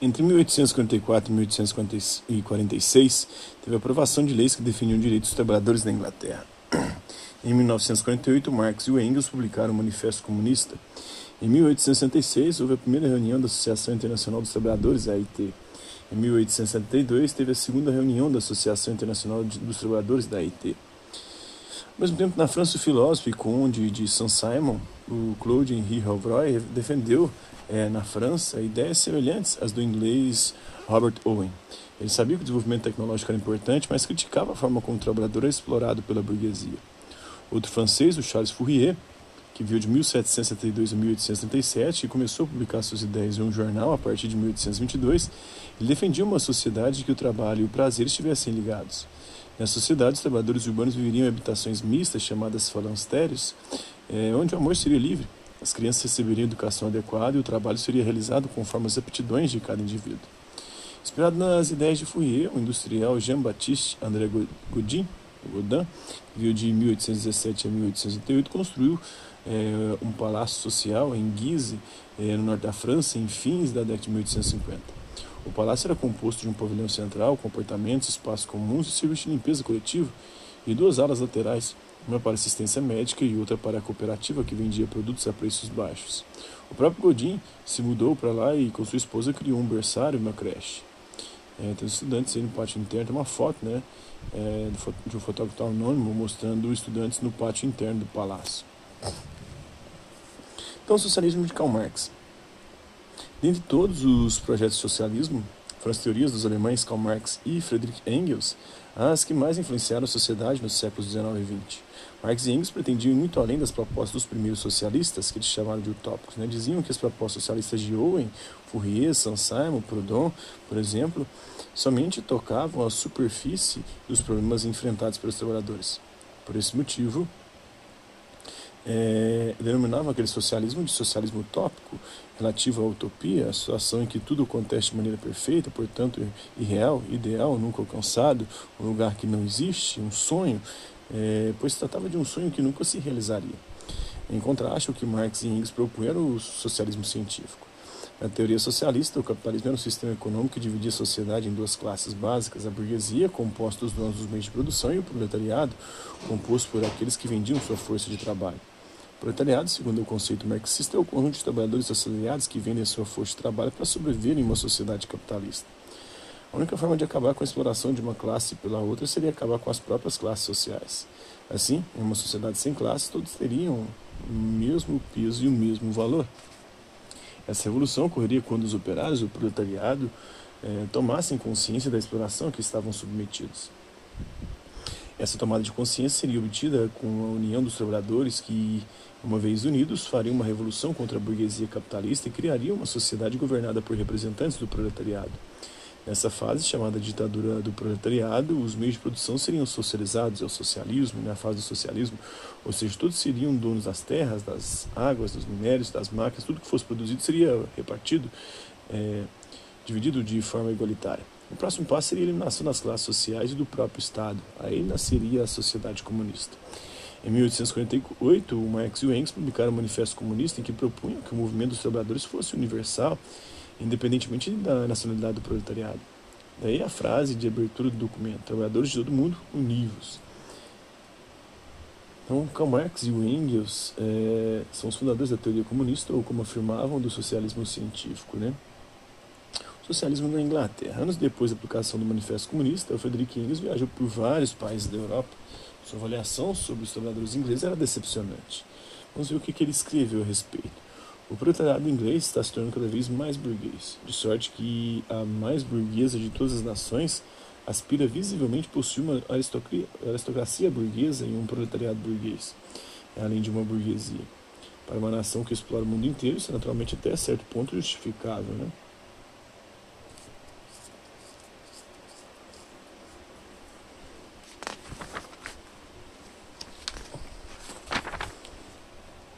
Entre 1844 e 1846, teve a aprovação de leis que definiam direitos dos trabalhadores na Inglaterra. Em 1948, Marx e Engels publicaram o Manifesto Comunista. Em 1866, houve a primeira reunião da Associação Internacional dos Trabalhadores, AIT. Em 1872, teve a segunda reunião da Associação Internacional dos Trabalhadores, da AIT. Ao mesmo tempo, na França, o filósofo e conde de Saint-Simon, o Claude Henri Rovroy, defendeu é, na França ideias semelhantes às do inglês Robert Owen. Ele sabia que o desenvolvimento tecnológico era importante, mas criticava a forma como o trabalhador era explorado pela burguesia. Outro francês, o Charles Fourier, que viu de 1772 a 1837 e começou a publicar suas ideias em um jornal a partir de 1822, ele defendia uma sociedade em que o trabalho e o prazer estivessem ligados. Nessa sociedade, os trabalhadores urbanos viveriam em habitações mistas, chamadas falansterios, é, onde o amor seria livre, as crianças receberiam educação adequada e o trabalho seria realizado conforme as aptidões de cada indivíduo. Inspirado nas ideias de Fourier, o industrial Jean-Baptiste André Godin, Godin, viu de 1817 a 1888, construiu é, um palácio social em Guise, é, no norte da França, em fins da década de 1850. O palácio era composto de um pavilhão central, comportamentos, espaços comuns e serviço de limpeza coletivo, e duas alas laterais, uma para assistência médica e outra para a cooperativa que vendia produtos a preços baixos. O próprio Godin se mudou para lá e com sua esposa criou um berçário uma creche. É, tem estudantes aí no pátio interno, tem uma foto né, é, de um fotógrafo anônimo mostrando os estudantes no pátio interno do palácio. Então, socialismo de Karl Marx. Dentre todos os projetos de socialismo, foram as teorias dos alemães Karl Marx e Friedrich Engels as que mais influenciaram a sociedade nos séculos XIX e XX. Marx e Engels pretendiam ir muito além das propostas dos primeiros socialistas, que eles chamaram de utópicos. Né? Diziam que as propostas socialistas de Owen, Fourier, Saint-Simon, Proudhon, por exemplo, somente tocavam a superfície dos problemas enfrentados pelos trabalhadores. Por esse motivo, é, denominavam aquele socialismo de socialismo utópico, relativo à utopia, a situação em que tudo acontece de maneira perfeita, portanto irreal, ideal, nunca alcançado, um lugar que não existe, um sonho, é, pois se tratava de um sonho que nunca se realizaria. Em contraste, o que Marx e Engels propunham o socialismo científico. Na teoria socialista, o capitalismo era um sistema econômico que dividia a sociedade em duas classes básicas: a burguesia, composta dos donos dos meios de produção, e o proletariado, composto por aqueles que vendiam sua força de trabalho. O proletariado, segundo o conceito marxista, é o conjunto de trabalhadores assalariados que vendem sua força de trabalho para sobreviver em uma sociedade capitalista. A única forma de acabar com a exploração de uma classe pela outra seria acabar com as próprias classes sociais. Assim, em uma sociedade sem classes, todos teriam o mesmo peso e o mesmo valor. Essa revolução ocorreria quando os operários, o proletariado, eh, tomassem consciência da exploração que estavam submetidos. Essa tomada de consciência seria obtida com a união dos trabalhadores que, uma vez unidos, fariam uma revolução contra a burguesia capitalista e criariam uma sociedade governada por representantes do proletariado. Nessa fase, chamada ditadura do proletariado, os meios de produção seriam socializados ao socialismo, na fase do socialismo, ou seja, todos seriam donos das terras, das águas, dos minérios, das máquinas, tudo que fosse produzido seria repartido, é, dividido de forma igualitária. O próximo passo seria a eliminação das classes sociais e do próprio Estado. Aí nasceria a sociedade comunista. Em 1848, o Marx e Engels publicaram o Manifesto Comunista em que propunham que o movimento dos trabalhadores fosse universal, independentemente da nacionalidade do proletariado. Daí a frase de abertura do documento: Trabalhadores de todo mundo univos. Então, Karl Marx e Engels é, são os fundadores da teoria comunista, ou como afirmavam, do socialismo científico. Né? Socialismo na Inglaterra. Anos depois da publicação do Manifesto Comunista, o Frederick Engels viajou por vários países da Europa. Sua avaliação sobre os trabalhadores ingleses era decepcionante. Vamos ver o que, ele escreveu a respeito. O proletariado inglês está se tornando cada vez mais burguês, de sorte que a mais burguesa de todas as nações aspira visivelmente possuir uma aristocracia burguesa e um proletariado burguês, além de uma burguesia. Para uma nação que explora o mundo inteiro, isso é naturalmente até certo ponto justificável, né?